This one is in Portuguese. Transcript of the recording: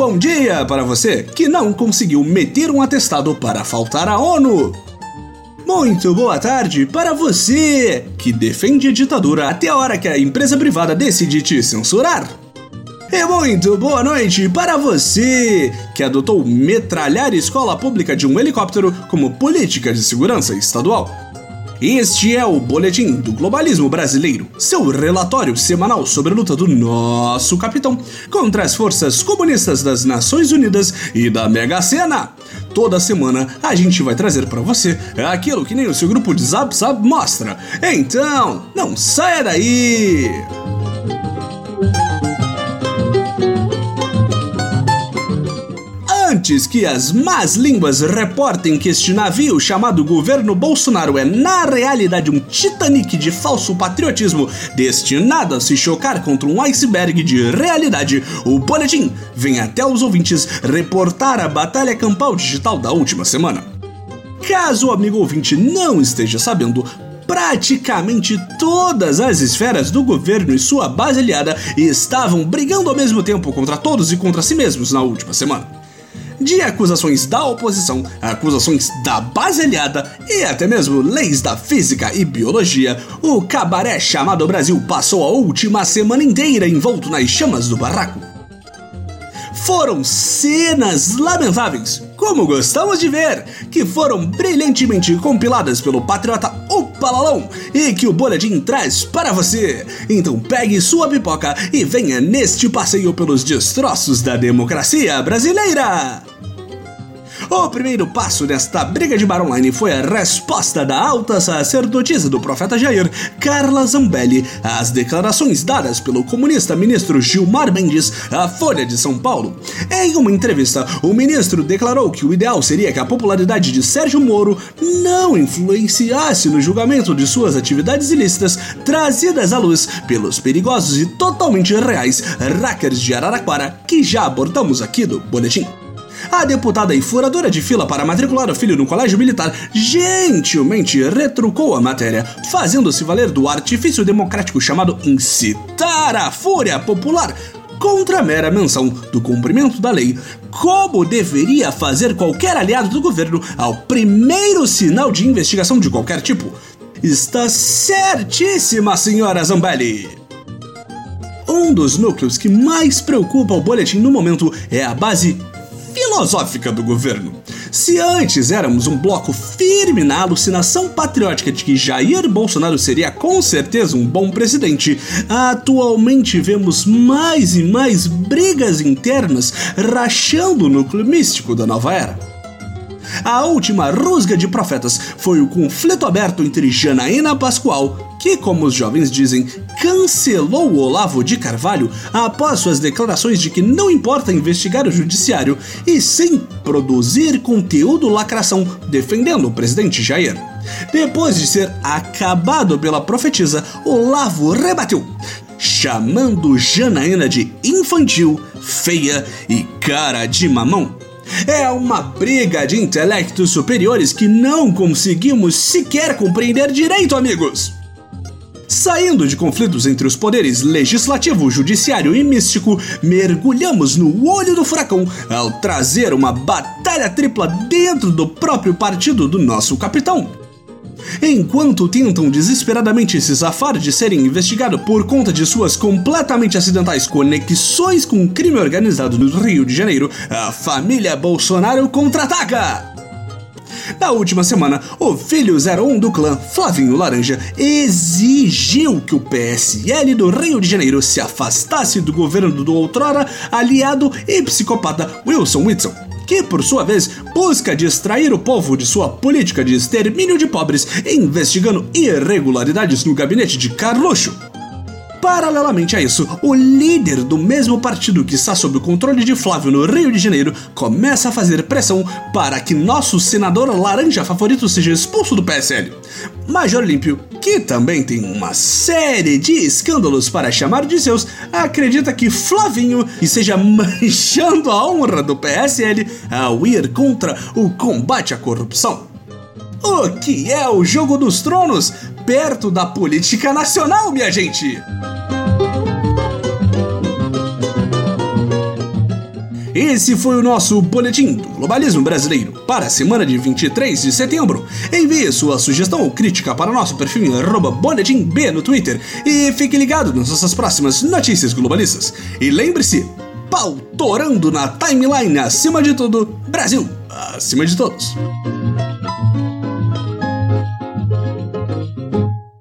bom dia para você que não conseguiu meter um atestado para faltar à ONU. Muito boa tarde para você que defende a ditadura até a hora que a empresa privada decide te censurar. E muito boa noite para você que adotou metralhar escola pública de um helicóptero como política de segurança estadual. Este é o Boletim do Globalismo Brasileiro, seu relatório semanal sobre a luta do nosso capitão contra as forças comunistas das Nações Unidas e da Mega Sena. Toda semana a gente vai trazer para você aquilo que nem o seu grupo de Zap Zap mostra. Então, não saia daí! Que as más línguas reportem que este navio chamado governo Bolsonaro é na realidade um Titanic de falso patriotismo destinado a se chocar contra um iceberg de realidade, o boletim vem até os ouvintes reportar a batalha campal digital da última semana. Caso o amigo ouvinte não esteja sabendo, praticamente todas as esferas do governo e sua base aliada estavam brigando ao mesmo tempo contra todos e contra si mesmos na última semana de acusações da oposição, acusações da base aliada e até mesmo leis da física e biologia, o cabaré chamado Brasil passou a última semana inteira envolto nas chamas do barraco. Foram cenas lamentáveis, como gostamos de ver, que foram brilhantemente compiladas pelo patriota Opalalão e que o boletim traz para você. Então pegue sua pipoca e venha neste passeio pelos destroços da democracia brasileira. O primeiro passo desta briga de bar online foi a resposta da alta sacerdotisa do profeta Jair, Carla Zambelli, às declarações dadas pelo comunista ministro Gilmar Mendes à Folha de São Paulo. Em uma entrevista, o ministro declarou que o ideal seria que a popularidade de Sérgio Moro não influenciasse no julgamento de suas atividades ilícitas trazidas à luz pelos perigosos e totalmente reais hackers de Araraquara que já abordamos aqui do boletim. A deputada e furadora de fila para matricular o filho no colégio militar gentilmente retrucou a matéria, fazendo-se valer do artifício democrático chamado incitar a fúria popular contra a mera menção do cumprimento da lei, como deveria fazer qualquer aliado do governo ao primeiro sinal de investigação de qualquer tipo. Está certíssima, senhora Zambelli! Um dos núcleos que mais preocupa o boletim no momento é a base filosófica do governo. Se antes éramos um bloco firme na alucinação patriótica de que Jair Bolsonaro seria com certeza um bom presidente, atualmente vemos mais e mais brigas internas rachando o núcleo místico da nova era. A última rusga de profetas foi o conflito aberto entre Janaína Pascoal, que, como os jovens dizem, cancelou o Olavo de Carvalho após suas declarações de que não importa investigar o judiciário e sim produzir conteúdo lacração defendendo o presidente Jair. Depois de ser acabado pela profetisa, Olavo rebateu, chamando Janaína de infantil, feia e cara de mamão. É uma briga de intelectos superiores que não conseguimos sequer compreender direito, amigos. Saindo de conflitos entre os poderes legislativo, judiciário e místico, mergulhamos no olho do furacão ao trazer uma batalha tripla dentro do próprio partido do nosso capitão. Enquanto tentam desesperadamente se safar de serem investigados por conta de suas completamente acidentais conexões com o crime organizado no Rio de Janeiro, a família Bolsonaro contra-ataca! Na última semana, o filho 01 do clã, Flavinho Laranja, exigiu que o PSL do Rio de Janeiro se afastasse do governo do outrora aliado e psicopata Wilson Whitson que, por sua vez, busca distrair o povo de sua política de extermínio de pobres, investigando irregularidades no gabinete de Carluxo. Paralelamente a isso, o líder do mesmo partido que está sob o controle de Flávio no Rio de Janeiro começa a fazer pressão para que nosso senador laranja favorito seja expulso do PSL. Major Límpio, que também tem uma série de escândalos para chamar de seus, acredita que Flavinho esteja manchando a honra do PSL ao ir contra o combate à corrupção. O que é o Jogo dos Tronos perto da política nacional, minha gente? Esse foi o nosso Boletim do Globalismo Brasileiro para a semana de 23 de setembro. Envie sua sugestão ou crítica para o nosso perfil boletimb no Twitter e fique ligado nas nossas próximas notícias globalistas. E lembre-se, pautorando na timeline acima de tudo, Brasil acima de todos.